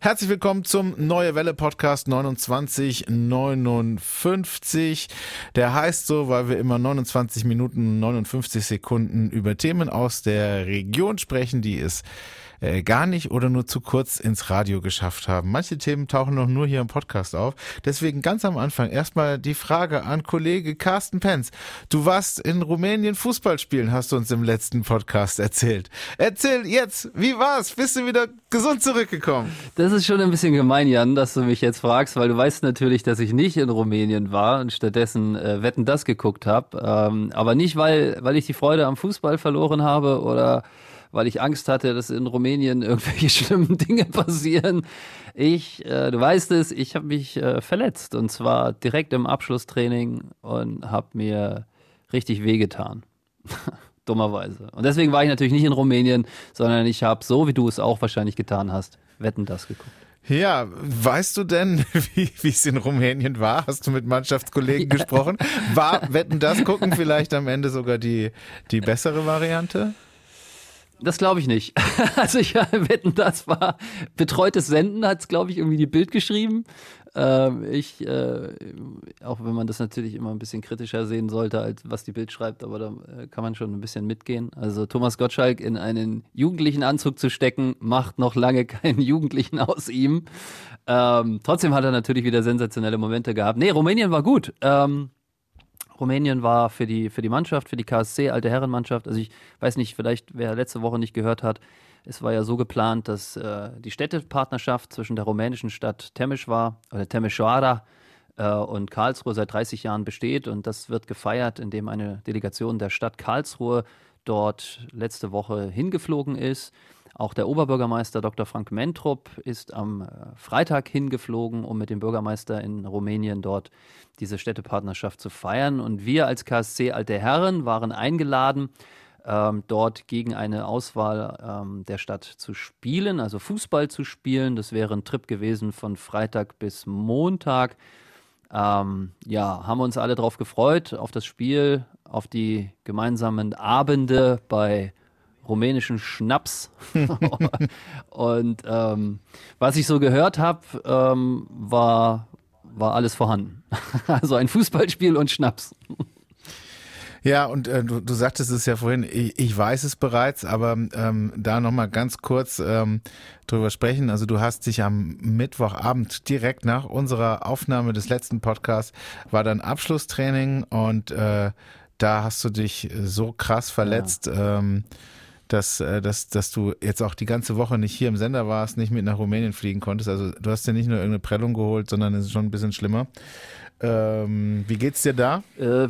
Herzlich willkommen zum Neue Welle Podcast 2959. Der heißt so, weil wir immer 29 Minuten 59 Sekunden über Themen aus der Region sprechen, die es äh, gar nicht oder nur zu kurz ins Radio geschafft haben. Manche Themen tauchen noch nur hier im Podcast auf. Deswegen ganz am Anfang erstmal die Frage an Kollege Carsten Penz. Du warst in Rumänien Fußball spielen, hast du uns im letzten Podcast erzählt. Erzähl jetzt, wie war's? Bist du wieder gesund zurückgekommen? Das ist schon ein bisschen gemein, Jan, dass du mich jetzt fragst, weil du weißt natürlich, dass ich nicht in Rumänien war und stattdessen äh, Wetten das geguckt habe. Ähm, aber nicht, weil, weil ich die Freude am Fußball verloren habe oder weil ich Angst hatte, dass in Rumänien irgendwelche schlimmen Dinge passieren. Ich, äh, du weißt es, ich habe mich äh, verletzt und zwar direkt im Abschlusstraining und habe mir richtig wehgetan. Dummerweise. Und deswegen war ich natürlich nicht in Rumänien, sondern ich habe, so wie du es auch wahrscheinlich getan hast, Wetten das geguckt. Ja, weißt du denn, wie es in Rumänien war? Hast du mit Mannschaftskollegen ja. gesprochen? War Wetten das gucken vielleicht am Ende sogar die, die bessere Variante? Das glaube ich nicht. Also ich wetten, das war betreutes Senden, hat es, glaube ich, irgendwie die Bild geschrieben. Ähm, ich, äh, auch wenn man das natürlich immer ein bisschen kritischer sehen sollte, als was die Bild schreibt, aber da äh, kann man schon ein bisschen mitgehen. Also Thomas Gottschalk in einen jugendlichen Anzug zu stecken, macht noch lange keinen Jugendlichen aus ihm. Ähm, trotzdem hat er natürlich wieder sensationelle Momente gehabt. Nee, Rumänien war gut. Ähm, Rumänien war für die, für die Mannschaft, für die KSC, alte Herrenmannschaft. Also ich weiß nicht, vielleicht wer letzte Woche nicht gehört hat, es war ja so geplant, dass äh, die Städtepartnerschaft zwischen der rumänischen Stadt Temeschwar oder Temeșoara äh, und Karlsruhe seit 30 Jahren besteht und das wird gefeiert, indem eine Delegation der Stadt Karlsruhe dort letzte Woche hingeflogen ist. Auch der Oberbürgermeister Dr. Frank Mentrup ist am äh, Freitag hingeflogen, um mit dem Bürgermeister in Rumänien dort diese Städtepartnerschaft zu feiern. Und wir als KSC Alte Herren waren eingeladen, ähm, dort gegen eine Auswahl ähm, der Stadt zu spielen, also Fußball zu spielen. Das wäre ein Trip gewesen von Freitag bis Montag. Ähm, ja, haben uns alle darauf gefreut, auf das Spiel, auf die gemeinsamen Abende bei rumänischen Schnaps. und ähm, was ich so gehört habe, ähm, war, war alles vorhanden. also ein Fußballspiel und Schnaps. Ja, und äh, du, du sagtest es ja vorhin, ich, ich weiß es bereits, aber ähm, da nochmal ganz kurz ähm, drüber sprechen. Also du hast dich am Mittwochabend direkt nach unserer Aufnahme des letzten Podcasts war dann Abschlusstraining und äh, da hast du dich so krass verletzt. Ja. Ähm, dass, äh, dass, dass du jetzt auch die ganze Woche nicht hier im Sender warst, nicht mit nach Rumänien fliegen konntest. Also du hast dir nicht nur irgendeine Prellung geholt, sondern es ist schon ein bisschen schlimmer. Ähm, wie geht's dir da? Äh,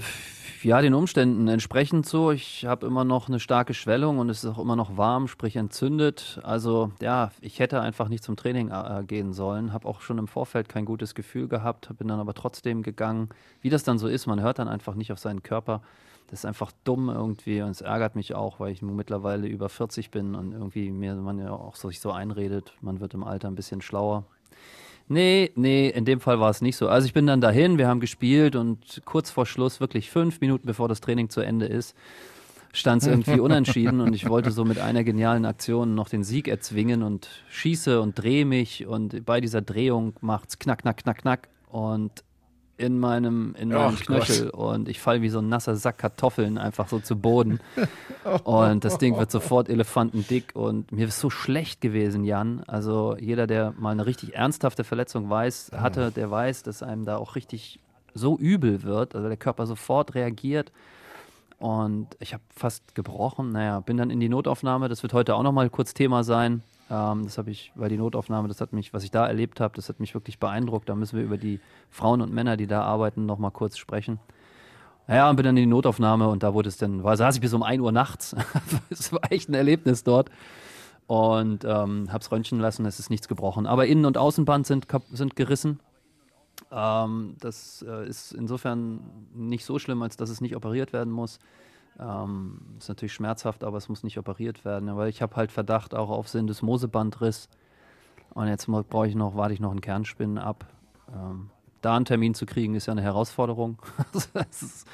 ja, den Umständen entsprechend so. Ich habe immer noch eine starke Schwellung und es ist auch immer noch warm, sprich entzündet. Also ja, ich hätte einfach nicht zum Training äh, gehen sollen. Habe auch schon im Vorfeld kein gutes Gefühl gehabt, bin dann aber trotzdem gegangen. Wie das dann so ist, man hört dann einfach nicht auf seinen Körper das ist einfach dumm irgendwie und es ärgert mich auch, weil ich nun mittlerweile über 40 bin und irgendwie mir man ja auch sich so einredet, man wird im Alter ein bisschen schlauer. Nee, nee, in dem Fall war es nicht so. Also ich bin dann dahin, wir haben gespielt und kurz vor Schluss, wirklich fünf Minuten bevor das Training zu Ende ist, stand es irgendwie unentschieden und ich wollte so mit einer genialen Aktion noch den Sieg erzwingen und schieße und drehe mich und bei dieser Drehung macht's knack, knack, knack, knack und in meinem, in meinem oh, Knöchel Gott. und ich falle wie so ein nasser Sack Kartoffeln einfach so zu Boden. und das Ding wird sofort elefantendick und mir ist so schlecht gewesen, Jan. Also jeder, der mal eine richtig ernsthafte Verletzung weiß, hatte, der weiß, dass einem da auch richtig so übel wird, also der Körper sofort reagiert. Und ich habe fast gebrochen. Naja, bin dann in die Notaufnahme. Das wird heute auch nochmal kurz Thema sein. Ähm, das habe ich, weil die Notaufnahme, das hat mich, was ich da erlebt habe, das hat mich wirklich beeindruckt. Da müssen wir über die Frauen und Männer, die da arbeiten, nochmal kurz sprechen. Ja, und bin dann in die Notaufnahme und da wurde es dann, war, saß ich bis um 1 Uhr nachts. Es war echt ein Erlebnis dort. Und ähm, hab's röntgen lassen, es ist nichts gebrochen. Aber Innen- und Außenband sind, sind gerissen. Ähm, das äh, ist insofern nicht so schlimm, als dass es nicht operiert werden muss. Ähm, ist natürlich schmerzhaft, aber es muss nicht operiert werden. Weil ich habe halt Verdacht auch auf Syndesmosebandriss. Und jetzt brauche ich noch, warte ich noch einen Kernspinnen ab. Ähm, da einen Termin zu kriegen, ist ja eine Herausforderung. es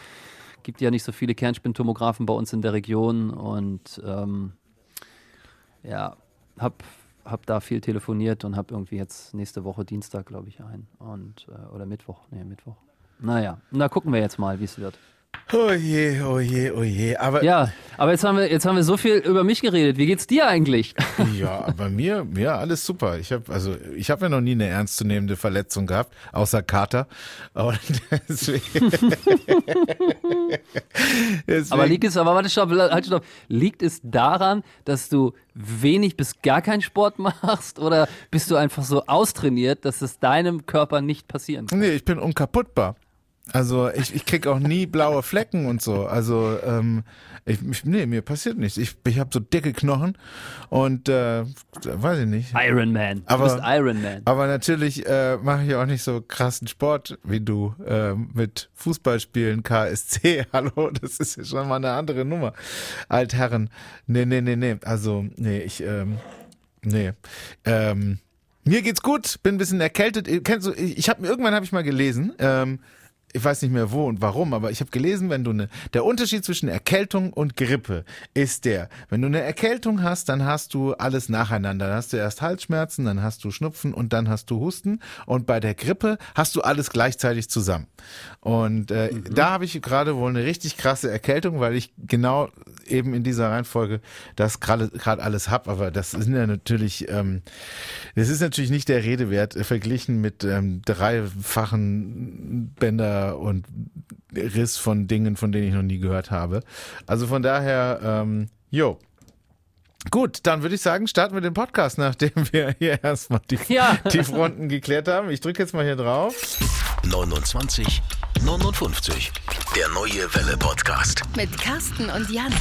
gibt ja nicht so viele Kernspintomographen bei uns in der Region und ähm, ja, habe habe da viel telefoniert und habe irgendwie jetzt nächste Woche Dienstag, glaube ich, ein. Und, äh, oder Mittwoch. Nee, Mittwoch. Naja, da gucken wir jetzt mal, wie es wird. Oh je, oh je, oh je. Aber ja, aber jetzt haben wir jetzt haben wir so viel über mich geredet. Wie geht's dir eigentlich? Ja, bei mir, ja, alles super. Ich habe also ich habe ja noch nie eine ernstzunehmende Verletzung gehabt, außer Kater. Aber deswegen, deswegen. Aber liegt es, aber warte, stopp, halt, stopp. Liegt es daran, dass du wenig bis gar keinen Sport machst oder bist du einfach so austrainiert, dass es deinem Körper nicht passieren kann? Nee, ich bin unkaputtbar. Also ich, ich krieg auch nie blaue Flecken und so. Also ähm, ich, ich, nee, mir passiert nichts. Ich, ich habe so dicke Knochen und äh, weiß ich nicht. Iron Man. Aber, du bist Iron Man. Aber natürlich äh, mache ich auch nicht so krassen Sport wie du äh, mit Fußballspielen KSC. Hallo, das ist ja schon mal eine andere Nummer. Altherren. Nee, nee, nee, nee. Also, nee, ich, ähm, nee. Ähm, mir geht's gut, bin ein bisschen erkältet. Kennst du, ich habe irgendwann habe ich mal gelesen, ähm, ich weiß nicht mehr wo und warum, aber ich habe gelesen, wenn du eine, der Unterschied zwischen Erkältung und Grippe ist der, wenn du eine Erkältung hast, dann hast du alles nacheinander. Dann hast du erst Halsschmerzen, dann hast du Schnupfen und dann hast du Husten. Und bei der Grippe hast du alles gleichzeitig zusammen. Und äh, mhm. da habe ich gerade wohl eine richtig krasse Erkältung, weil ich genau eben in dieser Reihenfolge das gerade alles hab. Aber das sind ja natürlich, ähm, das ist natürlich nicht der Rede wert, äh, verglichen mit ähm, dreifachen Bänder und Riss von Dingen, von denen ich noch nie gehört habe. Also von daher, ähm, jo. Gut, dann würde ich sagen, starten wir den Podcast, nachdem wir hier erstmal die, ja. die Fronten geklärt haben. Ich drücke jetzt mal hier drauf. 29 59. Der neue Welle Podcast. Mit Carsten und Jan.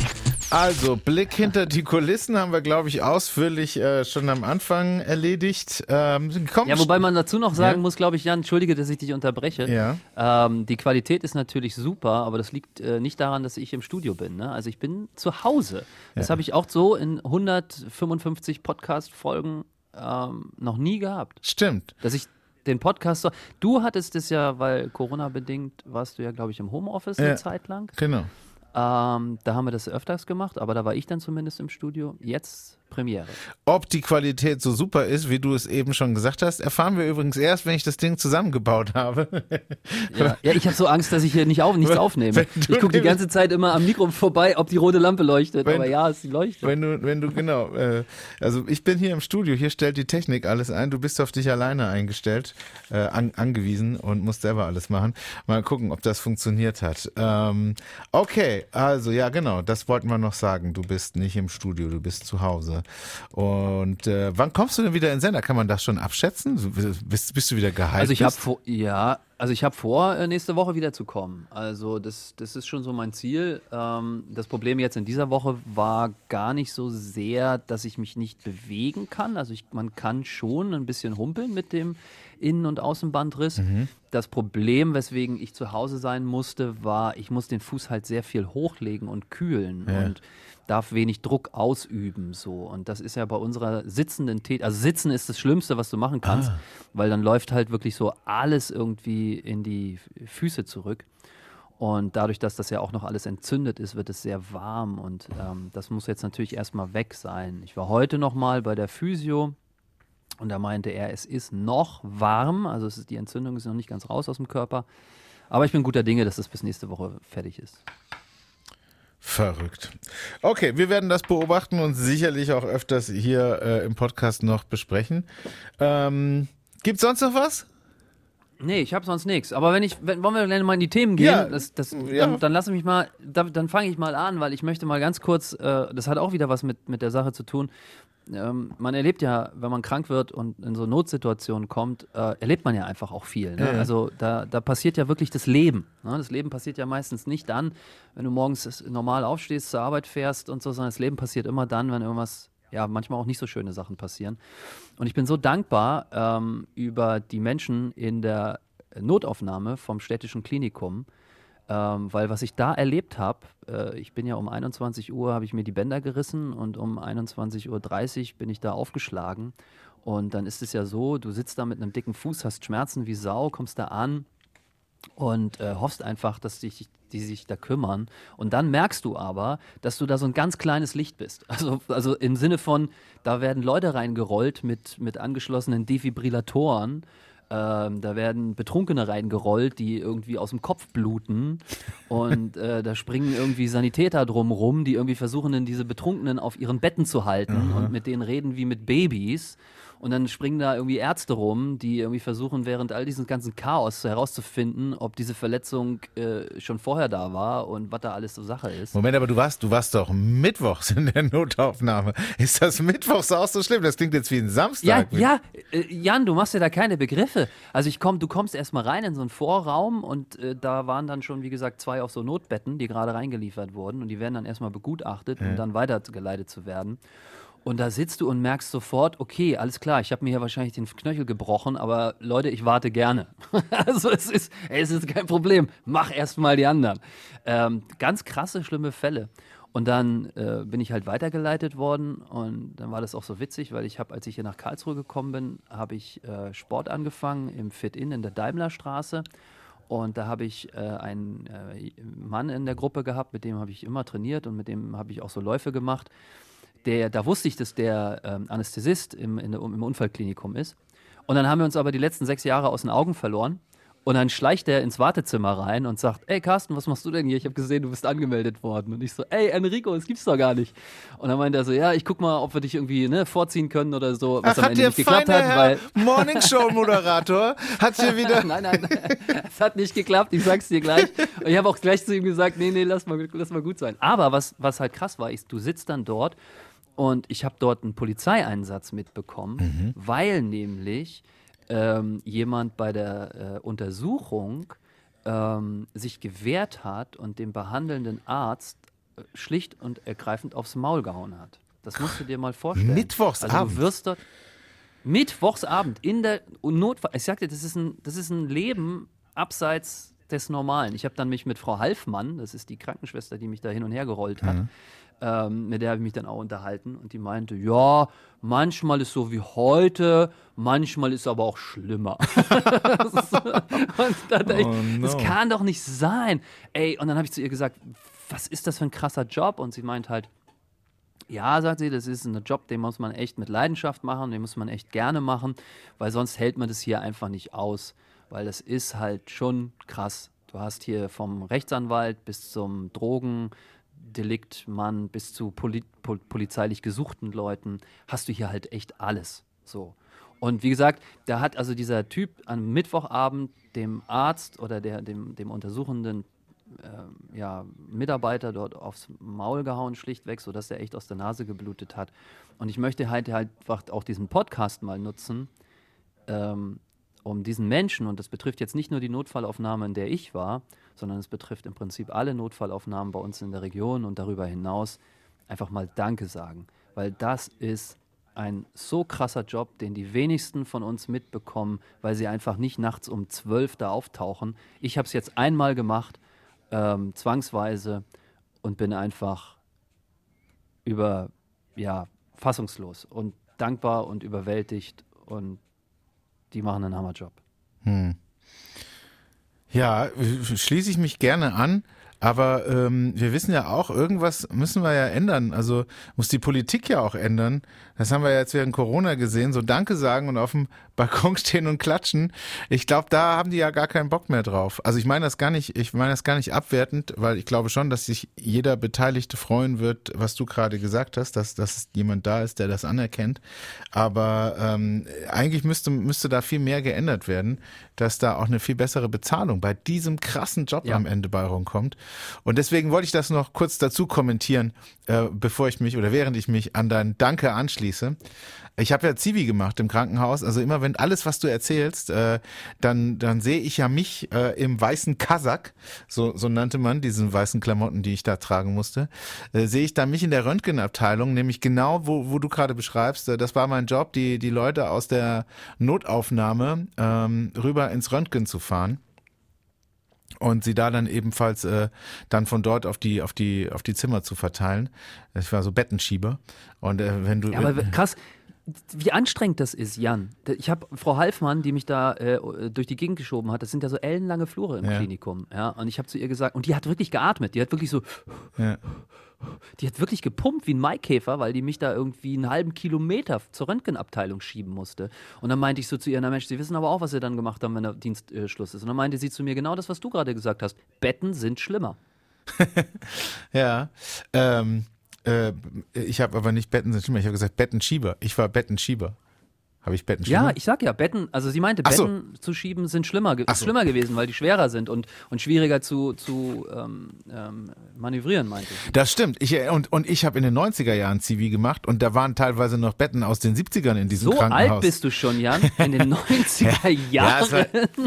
Also, Blick hinter die Kulissen haben wir, glaube ich, ausführlich äh, schon am Anfang erledigt. Ähm, ja, wobei man dazu noch sagen ja? muss, glaube ich, Jan, entschuldige, dass ich dich unterbreche. Ja. Ähm, die Qualität ist natürlich super, aber das liegt äh, nicht daran, dass ich im Studio bin. Ne? Also, ich bin zu Hause. Das ja. habe ich auch so in 155 Podcast-Folgen ähm, noch nie gehabt. Stimmt. Dass ich den Podcast. Du hattest es ja, weil Corona bedingt warst du ja, glaube ich, im Homeoffice eine Zeit lang. Genau. Ähm, da haben wir das öfters gemacht, aber da war ich dann zumindest im Studio. Jetzt Premiere. Ob die Qualität so super ist, wie du es eben schon gesagt hast, erfahren wir übrigens erst, wenn ich das Ding zusammengebaut habe. Ja, ja ich habe so Angst, dass ich hier nicht auf, nichts aufnehme. Ich gucke die ganze Zeit immer am Mikro vorbei, ob die rote Lampe leuchtet. Wenn, aber ja, sie leuchtet. Wenn du, wenn du genau, äh, also ich bin hier im Studio, hier stellt die Technik alles ein. Du bist auf dich alleine eingestellt, äh, an, angewiesen und musst selber alles machen. Mal gucken, ob das funktioniert hat. Ähm, okay, also ja, genau, das wollten wir noch sagen. Du bist nicht im Studio, du bist zu Hause. Und äh, wann kommst du denn wieder in Sender? Kann man das schon abschätzen? Bist, bist du wieder geheilt? Also ich habe vor, ja, also ich habe vor, äh, nächste Woche wieder zu kommen. Also das, das ist schon so mein Ziel. Ähm, das Problem jetzt in dieser Woche war gar nicht so sehr, dass ich mich nicht bewegen kann. Also ich, man kann schon ein bisschen humpeln mit dem Innen- und Außenbandriss. Mhm. Das Problem, weswegen ich zu Hause sein musste, war, ich muss den Fuß halt sehr viel hochlegen und kühlen. Ja. Und darf wenig Druck ausüben so und das ist ja bei unserer sitzenden Tätigkeit, also sitzen ist das Schlimmste, was du machen kannst, ah. weil dann läuft halt wirklich so alles irgendwie in die Füße zurück und dadurch, dass das ja auch noch alles entzündet ist, wird es sehr warm und ähm, das muss jetzt natürlich erstmal weg sein. Ich war heute noch mal bei der Physio und da meinte er, es ist noch warm, also ist, die Entzündung ist noch nicht ganz raus aus dem Körper, aber ich bin guter Dinge, dass das bis nächste Woche fertig ist. Verrückt. Okay, wir werden das beobachten und sicherlich auch öfters hier äh, im Podcast noch besprechen. Ähm, Gibt sonst noch was? Nee, ich habe sonst nichts. Aber wenn ich, wenn, wollen wir gleich mal in die Themen gehen? Ja, das, das, ja. Dann, dann lass mich mal, da, dann fange ich mal an, weil ich möchte mal ganz kurz, äh, das hat auch wieder was mit, mit der Sache zu tun, ähm, man erlebt ja, wenn man krank wird und in so Notsituationen kommt, äh, erlebt man ja einfach auch viel. Ne? Ja, Also da, da passiert ja wirklich das Leben. Ne? Das Leben passiert ja meistens nicht dann, wenn du morgens normal aufstehst, zur Arbeit fährst und so, sondern das Leben passiert immer dann, wenn irgendwas, ja, manchmal auch nicht so schöne Sachen passieren. Und ich bin so dankbar ähm, über die Menschen in der Notaufnahme vom städtischen Klinikum, ähm, weil was ich da erlebt habe, äh, ich bin ja um 21 Uhr, habe ich mir die Bänder gerissen und um 21.30 Uhr bin ich da aufgeschlagen. Und dann ist es ja so, du sitzt da mit einem dicken Fuß, hast Schmerzen wie Sau, kommst da an und äh, hoffst einfach, dass dich die sich da kümmern. Und dann merkst du aber, dass du da so ein ganz kleines Licht bist. Also, also im Sinne von, da werden Leute reingerollt mit, mit angeschlossenen Defibrillatoren. Ähm, da werden Betrunkene reingerollt, die irgendwie aus dem Kopf bluten. Und äh, da springen irgendwie Sanitäter drumrum, die irgendwie versuchen, diese Betrunkenen auf ihren Betten zu halten Mhm. und mit denen reden wie mit Babys. Und dann springen da irgendwie Ärzte rum, die irgendwie versuchen, während all diesem ganzen Chaos herauszufinden, ob diese Verletzung äh, schon vorher da war und was da alles so Sache ist. Moment, aber du warst, du warst doch mittwochs in der Notaufnahme. Ist das mittwochs auch so schlimm? Das klingt jetzt wie ein Ja, Samstag. ja, äh, Jan, du machst ja da keine Begriffe. Also ich komm, du kommst erstmal rein in so einen Vorraum und äh, da waren dann schon, wie gesagt, zwei auf so Notbetten, die gerade reingeliefert wurden und die werden dann erstmal begutachtet, um dann weitergeleitet zu werden. Und da sitzt du und merkst sofort, okay, alles klar, ich habe mir hier wahrscheinlich den Knöchel gebrochen, aber Leute, ich warte gerne. also es ist, es ist kein Problem, mach erstmal die anderen. Ähm, ganz krasse, schlimme Fälle. Und dann äh, bin ich halt weitergeleitet worden und dann war das auch so witzig, weil ich habe, als ich hier nach Karlsruhe gekommen bin, habe ich äh, Sport angefangen im Fit-In in der Daimlerstraße. Und da habe ich äh, einen äh, Mann in der Gruppe gehabt, mit dem habe ich immer trainiert und mit dem habe ich auch so Läufe gemacht. Der, da wusste ich, dass der ähm, Anästhesist im, in im Unfallklinikum ist. Und dann haben wir uns aber die letzten sechs Jahre aus den Augen verloren. Und dann schleicht er ins Wartezimmer rein und sagt, ey Carsten, was machst du denn hier? Ich habe gesehen, du bist angemeldet worden. Und ich so, ey Enrico, das gibt's doch gar nicht. Und dann meint er so, ja, ich guck mal, ob wir dich irgendwie ne, vorziehen können oder so, was Ach, am hat Ende nicht geklappt hat, weil Herr Morning Show Moderator hat hier wieder nein, nein, es hat nicht geklappt, ich sag's dir gleich. Und ich habe auch gleich zu ihm gesagt, nee, nee, lass mal, lass mal gut sein. Aber was, was halt krass war, ist, du sitzt dann dort und ich habe dort einen Polizeieinsatz mitbekommen, weil nämlich ähm, jemand bei der äh, Untersuchung ähm, sich gewehrt hat und dem behandelnden Arzt äh, schlicht und ergreifend aufs Maul gehauen hat. Das musst du dir mal vorstellen. Mittwochsabend? Also du wirst dort Mittwochsabend in der Notfall. Ich sagte, das ist ein, das ist ein Leben abseits des Normalen. Ich habe dann mich mit Frau Halfmann, das ist die Krankenschwester, die mich da hin und her gerollt hat, ähm, mit der habe ich mich dann auch unterhalten und die meinte, ja, manchmal ist so wie heute, manchmal ist aber auch schlimmer. Und da dachte ich, Oh das no. kann doch nicht sein. Ey, und dann habe ich zu ihr gesagt, was ist das für ein krasser Job? Und sie meint halt, ja, sagt sie, das ist ein Job, den muss man echt mit Leidenschaft machen, den muss man echt gerne machen, weil sonst hält man das hier einfach nicht aus. Weil das ist halt schon krass. Du hast hier vom Rechtsanwalt bis zum Drogendeliktmann bis zu poli pol polizeilich gesuchten Leuten, hast du hier halt echt alles. So. Und wie gesagt, da hat also dieser Typ am Mittwochabend dem Arzt oder der, dem, dem untersuchenden ähm, ja, Mitarbeiter dort aufs Maul gehauen, schlichtweg, sodass er echt aus der Nase geblutet hat. Und ich möchte halt, halt einfach auch diesen Podcast mal nutzen, ähm, um diesen Menschen, und das betrifft jetzt nicht nur die Notfallaufnahme, in der ich war, sondern es betrifft im Prinzip alle Notfallaufnahmen bei uns in der Region und darüber hinaus, einfach mal Danke sagen. Weil das ist ein so krasser Job, den die wenigsten von uns mitbekommen, weil sie einfach nicht nachts um 12 da auftauchen. Ich habe es jetzt einmal gemacht, ähm, zwangsweise, und bin einfach über, ja, fassungslos und dankbar und überwältigt und die machen einen Hammerjob. Ja, schließe ich mich gerne an. Aber ähm, wir wissen ja auch, irgendwas müssen wir ja ändern. Also muss die Politik ja auch ändern. Das haben wir ja jetzt während Corona gesehen. So Danke sagen und auf dem Balkon stehen und klatschen. Ich glaube, da haben die ja gar keinen Bock mehr drauf. Also ich meine das gar nicht, ich meine das gar nicht abwertend, weil ich glaube schon, dass sich jeder Beteiligte freuen wird, was du gerade gesagt hast, dass, dass jemand da ist, der das anerkennt. Aber ähm, eigentlich müsste, müsste da viel mehr geändert werden, dass da auch eine viel bessere Bezahlung bei diesem krassen Job Ja. am Ende bei rumkommt. Und deswegen wollte ich das noch kurz dazu kommentieren, äh, bevor ich mich oder während ich mich an dein Danke anschließe. Ich habe ja Zivi gemacht im Krankenhaus. Also immer wenn alles, was du erzählst, äh, dann dann sehe ich ja mich äh, im weißen Kasak, so so nannte man diesen weißen Klamotten, die ich da tragen musste, äh, sehe ich da mich in der Röntgenabteilung, nämlich genau wo wo du gerade beschreibst. Äh, das war mein Job, die die Leute aus der Notaufnahme ähm, rüber ins Röntgen zu fahren und sie da dann ebenfalls äh, dann von dort auf die auf die auf die Zimmer zu verteilen. Ich war so Bettenschieber und äh, wenn du Ja, aber krass, wie anstrengend das ist, Jan. Ich habe Frau Halfmann, die mich da äh, durch die Gegend geschoben hat, das sind ja so ellenlange Flure im Ja. Klinikum. Ja? Und ich habe zu ihr gesagt, und die hat wirklich geatmet, die hat wirklich so, Ja. Die hat wirklich gepumpt wie ein Maikäfer, weil die mich da irgendwie einen halben Kilometer zur Röntgenabteilung schieben musste. Und dann meinte ich so zu ihr, na Mensch, Sie wissen aber auch, was Sie dann gemacht haben, wenn der Dienstschluss äh, ist. Und dann meinte sie zu mir genau das, was du gerade gesagt hast. Betten sind schlimmer. Ja. Ähm, äh, ich habe aber nicht Betten sind schlimmer. Ich habe gesagt Bettenschieber. Ich war Bettenschieber. Habe ich Bettenschieber? Ja, ich sag ja, Betten, also sie meinte, Ach so. Betten zu schieben sind schlimmer, ge so. schlimmer gewesen, weil die schwerer sind und, und schwieriger zu, zu ähm, ähm, manövrieren, meinte sie. Das stimmt. Ich, äh, und, und ich habe in den 90er Jahren Zivi gemacht und da waren teilweise noch Betten aus den 70ern in diesem So Krankenhaus. alt bist du schon, Jan, in den 90er Ja, es Jahren. war,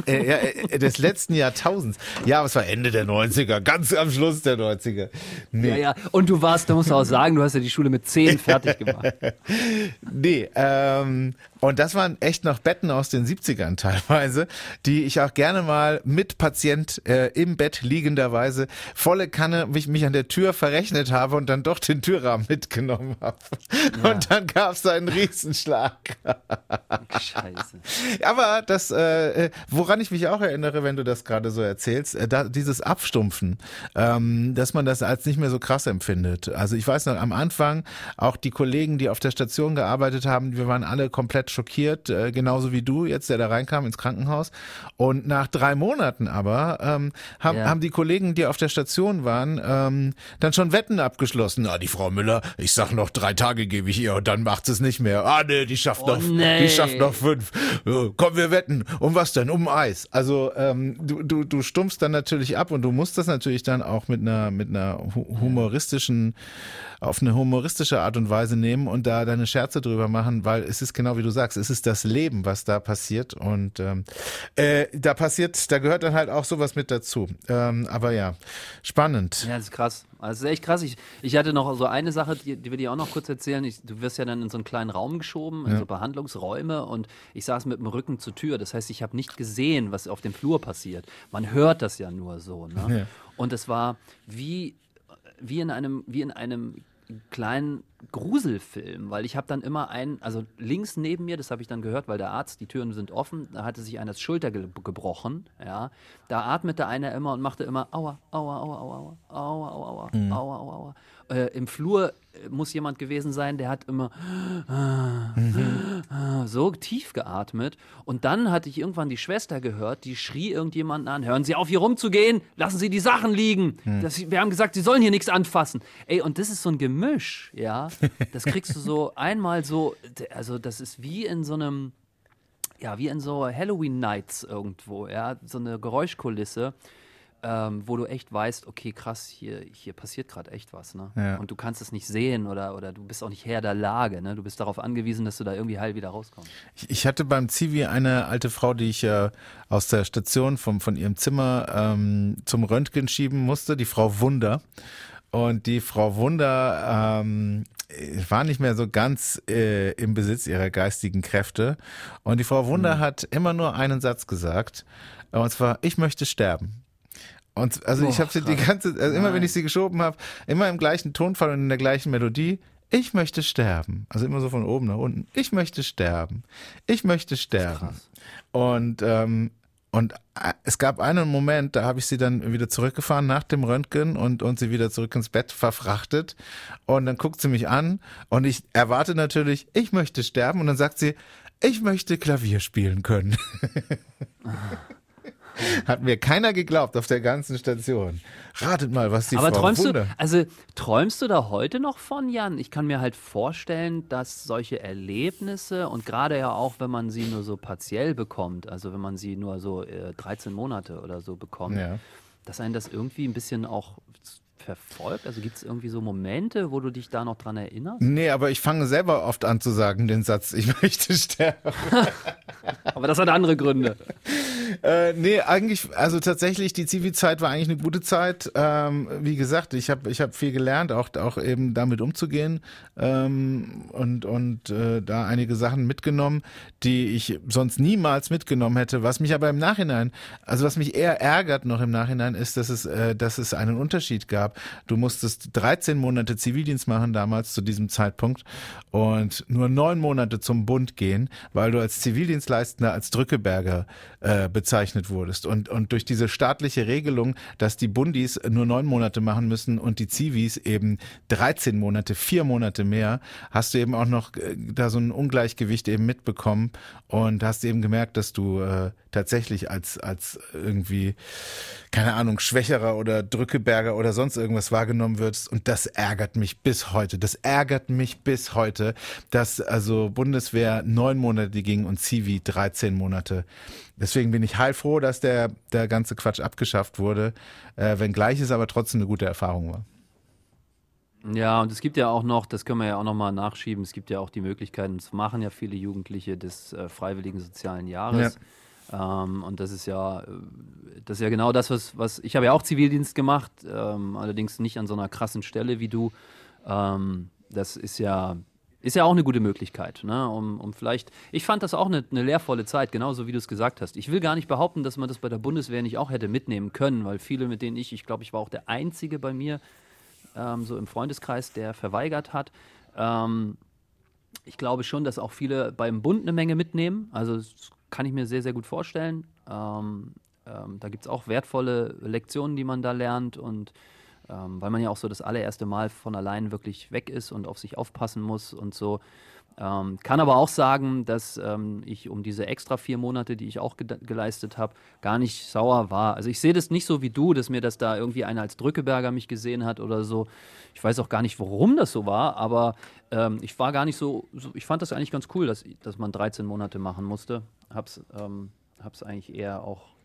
äh, ja, äh, des letzten Jahrtausends. Ja, aber es war Ende der 90er, ganz am Schluss der 90er. Nee, Ja, ja. Und du warst, da musst du auch sagen, du hast ja die Schule mit 10 fertig gemacht. nee ähm, und das waren echt noch Betten aus den 70ern teilweise, die ich auch gerne mal mit Patient äh, im Bett liegenderweise volle Kanne mich, mich an der Tür verrechnet habe und dann doch den Türrahmen mitgenommen habe. Und dann gab es einen Riesenschlag. Scheiße. Aber das, äh, äh, woran ich mich auch erinnere, wenn du das gerade so erzählst, äh, da, dieses Abstumpfen, ähm, dass man das als nicht mehr so krass empfindet. Also ich weiß noch, am Anfang auch die Kollegen, die auf der Station gearbeitet haben, wir waren alle komplett schockiert, äh, genauso wie du jetzt, der da reinkam ins Krankenhaus. Und nach drei Monaten aber ähm, haben, Ja. haben die Kollegen, die auf der Station waren, ähm, dann schon Wetten abgeschlossen. Na, die Frau Müller, ich sag noch drei Tage gebe ich ihr und dann macht es nicht mehr. Ah, nee, die schafft Oh, noch, nee. die schafft noch fünf. Komm, wir wetten. Um was denn? Um Eis. Also ähm, du, du, du stumpfst dann natürlich ab und du musst das natürlich dann auch mit einer, mit einer hu- humoristischen, auf eine humoristische Art und Weise nehmen und da deine Scherze drüber machen, weil es ist genau wie du sagst, es ist das Leben, was da passiert und ähm, äh, da passiert, da gehört dann halt auch sowas mit dazu. Ähm, aber ja, spannend. Ja, das ist krass. Also das ist echt krass. Ich, ich hatte noch so eine Sache, die, die will ich auch noch kurz erzählen. Ich, du wirst ja dann in so einen kleinen Raum geschoben, in so Behandlungsräume und ich saß mit dem Rücken zur Tür. Das heißt, ich habe nicht gesehen, was auf dem Flur passiert. Man hört das ja nur so. Ne? Ja. Und es war wie, wie in einem, wie in einem kleinen Gruselfilm, weil ich habe dann immer einen, also links neben mir, das habe ich dann gehört, weil der Arzt, die Türen sind offen, da hatte sich einer das Schulter ge gebrochen, ja, da atmete einer immer und machte immer aua, aua, aua, aua, aua, aua, aua, aua, aua, aua, aua. Äh, Im Flur äh, muss jemand gewesen sein, der hat immer so tief geatmet. Und dann hatte ich irgendwann die Schwester gehört, die schrie irgendjemanden an: Hören Sie auf, hier rumzugehen, lassen Sie die Sachen liegen. Das, wir haben gesagt, Sie sollen hier nichts anfassen. Ey, und das ist so ein Gemisch, ja. Das kriegst du so einmal so, also das ist wie in so einem, ja, wie in so Halloween Nights irgendwo, ja, so eine Geräuschkulisse. Ähm, wo du echt weißt, okay, krass, hier, hier passiert gerade echt was, ne? Ja. Und du kannst es nicht sehen oder, oder du bist auch nicht Herr der Lage, ne? Du bist darauf angewiesen, dass du da irgendwie heil wieder rauskommst. Ich, ich hatte beim Zivi eine alte Frau, die ich äh, aus der Station vom, von ihrem Zimmer ähm, zum Röntgen schieben musste, die Frau Wunder. Und die Frau Wunder ähm, war nicht mehr so ganz äh, im Besitz ihrer geistigen Kräfte. Und die Frau Wunder hat immer nur einen Satz gesagt. Und zwar, ich möchte sterben. Und also ich Boah, habe sie die ganze, also immer wenn Nein. ich sie geschoben habe, immer im gleichen Tonfall und in der gleichen Melodie. Ich möchte sterben. Also immer so von oben nach unten. Ich möchte sterben. Ich möchte sterben. Und ähm, und äh, es gab einen Moment, da habe ich sie dann wieder zurückgefahren nach dem Röntgen und, und sie wieder zurück ins Bett verfrachtet. Und dann guckt sie mich an und ich erwarte natürlich, ich möchte sterben. Und dann sagt sie, ich möchte Klavier spielen können. Hat mir keiner geglaubt auf der ganzen Station. Ratet mal, was die Aber Frau träumst Wunder. du, also träumst du da heute noch von, Jan? Ich kann mir halt vorstellen, dass solche Erlebnisse und gerade ja auch, wenn man sie nur so partiell bekommt, also wenn man sie nur so äh, 13 Monate oder so bekommt, Ja. dass einen das irgendwie ein bisschen auch verfolgt? Also gibt es irgendwie so Momente, wo du dich da noch dran erinnerst? Nee, aber ich fange selber oft an zu sagen, den Satz, ich möchte sterben. Aber das hat andere Gründe. Äh, nee, eigentlich, also tatsächlich, die Zivi-Zeit war eigentlich eine gute Zeit. Ähm, wie gesagt, ich habe ich hab viel gelernt, auch, auch eben damit umzugehen ähm, und, und äh, da einige Sachen mitgenommen, die ich sonst niemals mitgenommen hätte. Was mich aber im Nachhinein, also was mich eher ärgert noch im Nachhinein, ist, dass es, äh, dass es einen Unterschied gab. Du musstest 13 Monate Zivildienst machen damals zu diesem Zeitpunkt und nur neun Monate zum Bund gehen, weil du als Zivildienstleistender als Drückeberger äh, bezeichnet wurdest. Und, und durch diese staatliche Regelung, dass die Bundis nur neun Monate machen müssen und die Zivis eben 13 Monate, vier Monate mehr, hast du eben auch noch äh, da so ein Ungleichgewicht eben mitbekommen und hast eben gemerkt, dass du äh, tatsächlich als, als irgendwie, keine Ahnung, Schwächerer oder Drückeberger oder sonst irgendwas wahrgenommen wirst. Und das ärgert mich bis heute. Das ärgert mich bis heute, dass also Bundeswehr neun Monate ging und Zivi 13 Monate. Deswegen bin ich heilfroh, dass der, der ganze Quatsch abgeschafft wurde, äh, wenngleich es aber trotzdem eine gute Erfahrung war. Ja, und es gibt ja auch noch, das können wir ja auch noch mal nachschieben, es gibt ja auch die Möglichkeiten, das machen ja viele Jugendliche des äh, freiwilligen sozialen Jahres. Ja. Ähm, und das ist ja, äh, das ist ja genau das, was, was ich habe ja auch Zivildienst gemacht, ähm, allerdings nicht an so einer krassen Stelle wie du. Ähm, das ist ja, ist ja auch eine gute Möglichkeit, ne? um, um vielleicht, ich fand das auch eine, eine lehrvolle Zeit, genauso wie du es gesagt hast. Ich will gar nicht behaupten, dass man das bei der Bundeswehr nicht auch hätte mitnehmen können, weil viele, mit denen ich, ich glaube, ich war auch der Einzige bei mir, ähm, so im Freundeskreis, der verweigert hat. Ähm, ich glaube schon, dass auch viele beim Bund eine Menge mitnehmen. Also kann ich mir sehr, sehr gut vorstellen. Ähm, ähm, da gibt es auch wertvolle Lektionen, die man da lernt und ähm, weil man ja auch so das allererste Mal von allein wirklich weg ist und auf sich aufpassen muss und so. Ähm, kann aber auch sagen, dass ähm, ich um diese extra vier Monate, die ich auch ge geleistet habe, gar nicht sauer war. Also ich sehe das nicht so wie du, dass mir das da irgendwie einer als Drückeberger mich gesehen hat oder so. Ich weiß auch gar nicht, warum das so war, aber ähm, ich war gar nicht so, so, ich fand das eigentlich ganz cool, dass, dass man 13 Monate machen musste. Hab's, ähm, hab's eigentlich eher auch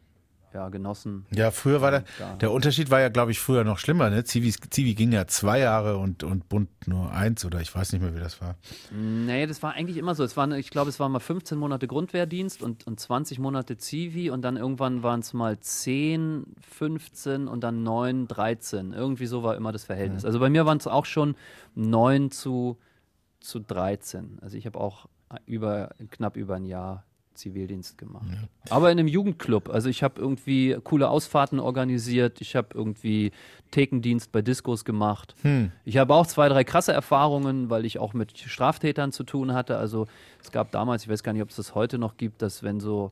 ja, genossen. Ja, früher war der, der Unterschied war ja, glaube ich, früher noch schlimmer. Ne? Zivi, Zivi ging ja zwei Jahre und, und Bund nur eins oder ich weiß nicht mehr, wie das war. Nee, das war eigentlich immer so. Es waren, ich glaube, es waren mal 15 Monate Grundwehrdienst und, und 20 Monate Zivi und dann irgendwann waren es mal 10, 15 und dann 9, 13. Irgendwie so war immer das Verhältnis. Ja. Also bei mir waren es auch schon 9 zu, zu 13. Also ich habe auch über, knapp über ein Jahr Zivildienst gemacht. Ja. Aber in einem Jugendclub. Also ich habe irgendwie coole Ausfahrten organisiert. Ich habe irgendwie Thekendienst bei Diskos gemacht. Hm. Ich habe auch zwei, drei krasse Erfahrungen, weil ich auch mit Straftätern zu tun hatte. Also es gab damals, ich weiß gar nicht, ob es das heute noch gibt, dass wenn so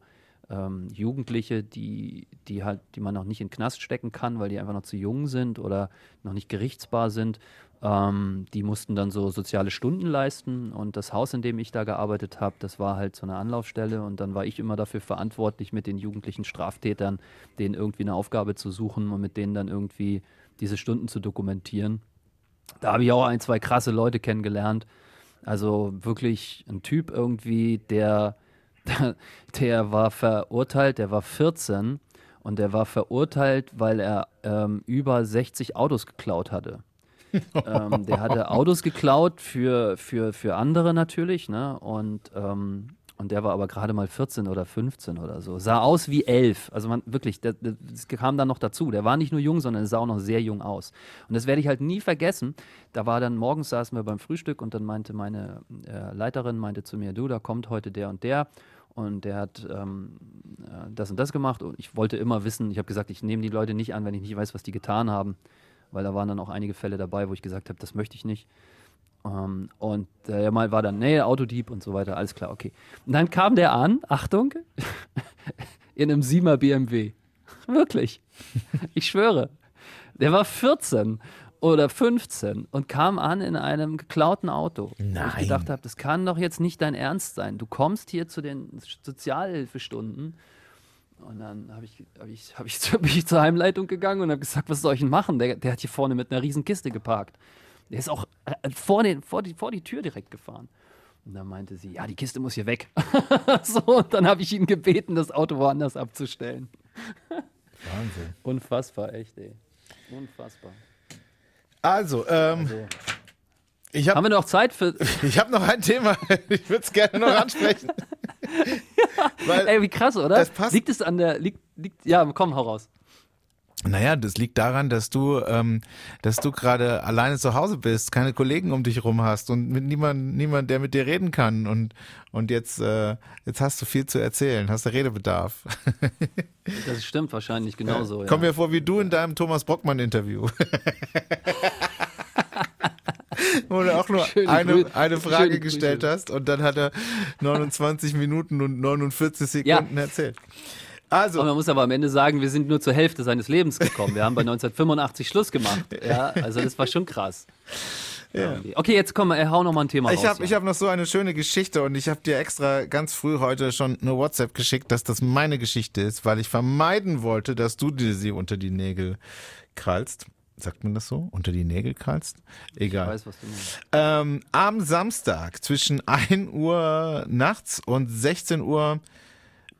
ähm, Jugendliche, die, die halt, die man noch nicht in den Knast stecken kann, weil die einfach noch zu jung sind oder noch nicht gerichtsbar sind, ähm, die mussten dann so soziale Stunden leisten und das Haus, in dem ich da gearbeitet habe, das war halt so eine Anlaufstelle und dann war ich immer dafür verantwortlich, mit den jugendlichen Straftätern denen irgendwie eine Aufgabe zu suchen und mit denen dann irgendwie diese Stunden zu dokumentieren. Da habe ich auch ein, zwei krasse Leute kennengelernt. Also wirklich ein Typ irgendwie, der, der war verurteilt, der war 14 und der war verurteilt, weil er ähm, über 60 Autos geklaut hatte ähm, der hatte Autos geklaut für, für, für andere natürlich, ne? Und, ähm, und der war aber gerade mal 14 oder 15 oder so. Sah aus wie elf. Also man wirklich, das, das kam dann noch dazu. Der war nicht nur jung, sondern er sah auch noch sehr jung aus. Und das werde ich halt nie vergessen. Da war dann morgens saßen wir beim Frühstück und dann meinte meine äh, Leiterin meinte zu mir, du, da kommt heute der und der und der hat ähm, äh, das und das gemacht und ich wollte immer wissen, ich habe gesagt, ich nehme die Leute nicht an, wenn ich nicht weiß, was die getan haben weil da waren dann auch einige Fälle dabei, wo ich gesagt habe, das möchte ich nicht. Ähm, und der mal war dann, nee, Autodieb und so weiter, alles klar, okay. Und dann kam der an, Achtung, in einem 7er BMW. Wirklich. Ich schwöre. Der war 14 oder 15 und kam an in einem geklauten Auto. Nein. Wo ich gedacht habe, das kann doch jetzt nicht dein Ernst sein. Du kommst hier zu den Sozialhilfestunden und dann habe ich, hab ich, hab ich, bin ich zur Heimleitung gegangen und habe gesagt, was soll ich denn machen? Der, der hat hier vorne mit einer riesen Kiste geparkt. Der ist auch äh, vor, den, vor, die, vor die Tür direkt gefahren. Und dann meinte sie, ja, die Kiste muss hier weg. so, und dann habe ich ihn gebeten, das Auto woanders abzustellen. Wahnsinn. Unfassbar, echt, ey. Unfassbar. Also, ähm, also. Hab, Haben wir noch Zeit für. Ich habe noch ein Thema. Ich würde es gerne noch ansprechen. Weil, Ey, wie krass, oder? Das passt. Liegt es an der, liegt, liegt, ja, komm, hau raus. Naja, das liegt daran, dass du, ähm, dass du gerade alleine zu Hause bist, keine Kollegen um dich rum hast und mit niemand, niemand, der mit dir reden kann und und jetzt, äh, jetzt hast du viel zu erzählen, hast du Redebedarf. das stimmt wahrscheinlich genauso. Ja. Komm mir vor wie du in deinem Thomas Brockmann Interview. Wo du auch nur eine, eine Frage gestellt hast und dann hat er 29 Minuten und 49 Sekunden ja. erzählt. Also. Und man muss aber am Ende sagen, wir sind nur zur Hälfte seines Lebens gekommen. Wir haben bei 1985 Schluss gemacht. Ja, also das war schon krass. Ja. Okay, jetzt komm, äh, hau noch mal ein Thema ich raus. Hab, ja. Ich habe noch so eine schöne Geschichte und ich habe dir extra ganz früh heute schon eine WhatsApp geschickt, dass das meine Geschichte ist, weil ich vermeiden wollte, dass du dir sie unter die Nägel krallst. Sagt man das so? Unter die Nägel krallst? Egal. Ich weiß, was du meinst. Ähm, am Samstag zwischen 1 Uhr nachts und 16 Uhr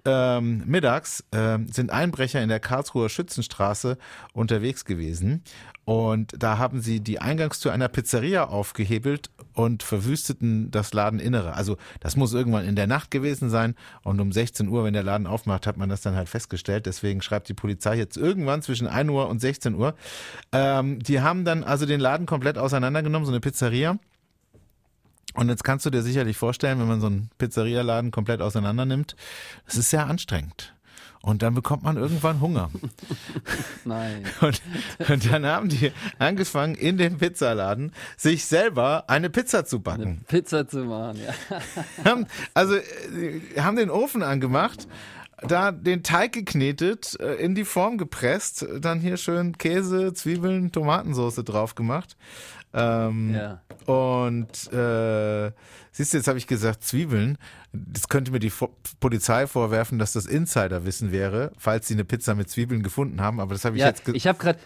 ähm, mittags äh, sind Einbrecher in der Karlsruher Schützenstraße unterwegs gewesen und da haben sie die Eingangstür einer Pizzeria aufgehebelt und verwüsteten das Ladeninnere. Also das muss irgendwann in der Nacht gewesen sein und um 16 Uhr, wenn der Laden aufmacht, hat man das dann halt festgestellt. Deswegen schreibt die Polizei jetzt irgendwann zwischen 1 Uhr und 16 Uhr. Ähm, die haben dann also den Laden komplett auseinandergenommen, so eine Pizzeria und jetzt kannst du dir sicherlich vorstellen, wenn man so einen Pizzerialaden komplett auseinander nimmt, das ist sehr anstrengend. Und dann bekommt man irgendwann Hunger. Nein. Und, und, dann haben die angefangen, in dem Pizzaladen sich selber eine Pizza zu backen. Eine Pizza zu machen, ja. also äh, haben den Ofen angemacht, da den Teig geknetet, äh, in die Form gepresst, dann hier schön Käse, Zwiebeln, Tomatensauce drauf gemacht ähm, ja. Und äh, siehst du, jetzt habe ich gesagt Zwiebeln. Das könnte mir die Polizei vorwerfen, dass das Insiderwissen wäre, falls sie eine Pizza mit Zwiebeln gefunden haben. Aber das habe ich ja, jetzt. Ich habe gerade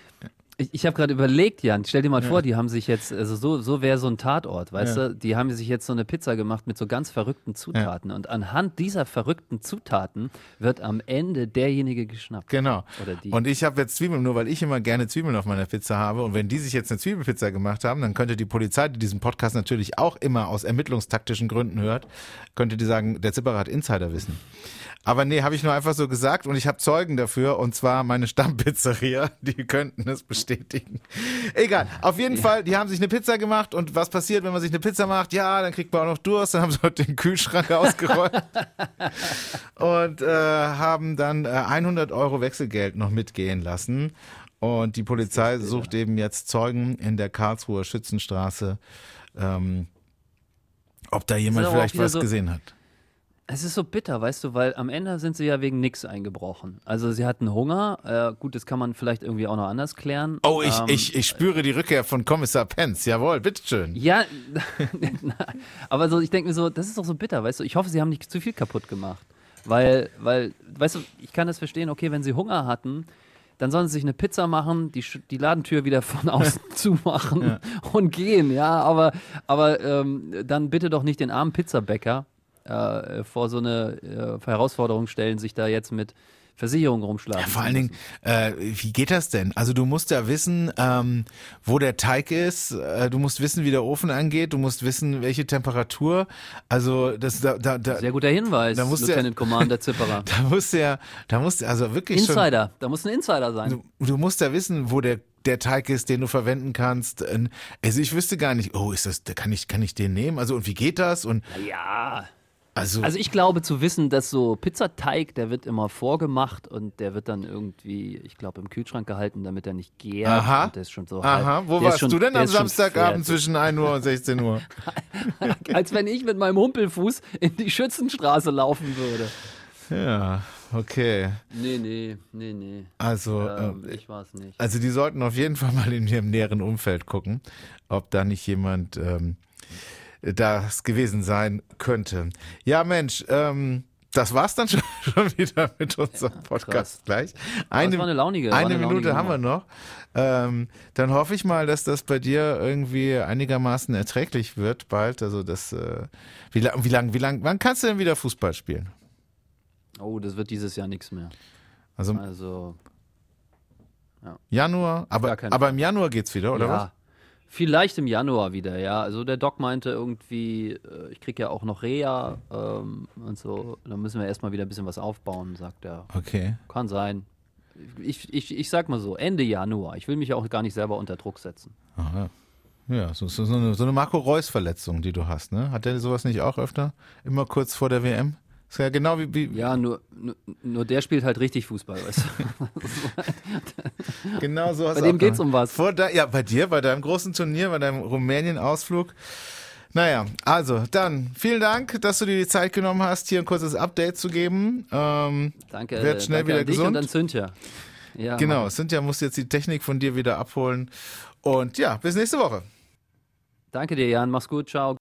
ich, ich habe gerade überlegt, Jan, stell dir mal ja. vor, die haben sich jetzt, also so, so wäre so ein Tatort, weißt ja. du, die haben sich jetzt so eine Pizza gemacht mit so ganz verrückten Zutaten ja. und anhand dieser verrückten Zutaten wird am Ende derjenige geschnappt. Genau. Und ich habe jetzt Zwiebeln, nur weil ich immer gerne Zwiebeln auf meiner Pizza habe und wenn die sich jetzt eine Zwiebelpizza gemacht haben, dann könnte die Polizei, die diesen Podcast natürlich auch immer aus ermittlungstaktischen Gründen hört, könnte die sagen, der Zipperer hat Insiderwissen. Aber nee, habe ich nur einfach so gesagt und ich habe Zeugen dafür und zwar meine Stammpizzeria, die könnten es bestätigen. Egal, auf jeden ja. Fall, die haben sich eine Pizza gemacht und was passiert, wenn man sich eine Pizza macht? Ja, dann kriegt man auch noch Durst, dann haben sie heute den Kühlschrank ausgeräumt und äh, haben dann äh, 100 Euro Wechselgeld noch mitgehen lassen. Und die Polizei sucht eben jetzt Zeugen in der Karlsruher Schützenstraße, ähm, ob da jemand vielleicht was so gesehen hat. Es ist so bitter, weißt du, weil am Ende sind sie ja wegen nix eingebrochen. Also sie hatten Hunger. Äh, gut, das kann man vielleicht irgendwie auch noch anders klären. Oh, ich, ähm, ich, ich spüre die Rückkehr von Kommissar Pence. Jawohl, bitteschön. Ja, aber so, ich denke mir so, das ist doch so bitter, weißt du. Ich hoffe, sie haben nicht zu viel kaputt gemacht. Weil, weil, weißt du, ich kann das verstehen, okay, wenn sie Hunger hatten, dann sollen sie sich eine Pizza machen, die, die Ladentür wieder von außen zumachen ja. und gehen, ja. Aber, aber ähm, dann bitte doch nicht den armen Pizzabäcker äh, vor so eine äh, Herausforderung stellen, sich da jetzt mit Versicherungen rumschlagen. Ja, vor allen Dingen, äh, wie geht das denn? Also du musst ja wissen, ähm, wo der Teig ist, äh, du musst wissen, wie der Ofen angeht, du musst wissen, welche Temperatur. Also das da, da, da sehr guter Hinweis, da musst Lieutenant ja, Commander Zipperer. Da musst du ja, da musst du also wirklich Insider, schon, da muss ein Insider sein. Du, du musst ja wissen, wo der der Teig ist, den du verwenden kannst. Also ich wüsste gar nicht, oh, ist das, kann ich, kann ich den nehmen? Also und wie geht das? Und ja. Also, also ich glaube zu wissen, dass so Pizzateig, der wird immer vorgemacht und der wird dann irgendwie, ich glaube, im Kühlschrank gehalten, damit er nicht gärt. Aha. Und der ist schon so Aha. Halb, Wo warst schon, du denn am Samstagabend zwischen 1 Uhr und 16 Uhr? Als wenn ich mit meinem Humpelfuß in die Schützenstraße laufen würde. Ja, okay. Nee, nee, nee, nee. Also, ähm, ich war es nicht. Also, die sollten auf jeden Fall mal in ihrem näheren Umfeld gucken, ob da nicht jemand ähm, das gewesen sein könnte. Ja, Mensch, ähm, das war's dann schon, schon wieder mit unserem Podcast ja, gleich. Eine, eine, launige, eine Minute haben wir noch. Ähm, dann hoffe ich mal, dass das bei dir irgendwie einigermaßen erträglich wird bald. Also das, äh, wie lang, wie lang, wie lang, wann kannst du denn wieder Fußball spielen? Oh, das wird dieses Jahr nichts mehr. Also, also ja. Januar, aber, aber im Januar geht's wieder, oder ja. was? Vielleicht im Januar wieder, ja. Also der Doc meinte irgendwie, äh, ich kriege ja auch noch Reha ähm, und so. Da müssen wir erstmal wieder ein bisschen was aufbauen, sagt er. Okay. Kann sein. Ich, ich, ich sag mal so, Ende Januar. Ich will mich auch gar nicht selber unter Druck setzen. Aha. Ja, so, so, so eine, so eine Marco Reus-Verletzung, die du hast, ne? Hat der sowas nicht auch öfter? Immer kurz vor der WM? Ist ja genau wie. wie Ja, nur, nur, nur der spielt halt richtig Fußball, weißt du. genau so hast Bei dem geht's um was. Vor da, ja, bei dir, bei deinem großen Turnier, bei deinem Rumänien-Ausflug. Naja, also dann vielen Dank, dass du dir die Zeit genommen hast, hier ein kurzes Update zu geben. Ähm, Danke. Werd schnell danke wieder an dich gesund. Und an Cynthia. Ja, genau, Mann. Cynthia muss jetzt die Technik von dir wieder abholen. Und ja, bis nächste Woche. Danke dir, Jan. Mach's gut. Ciao.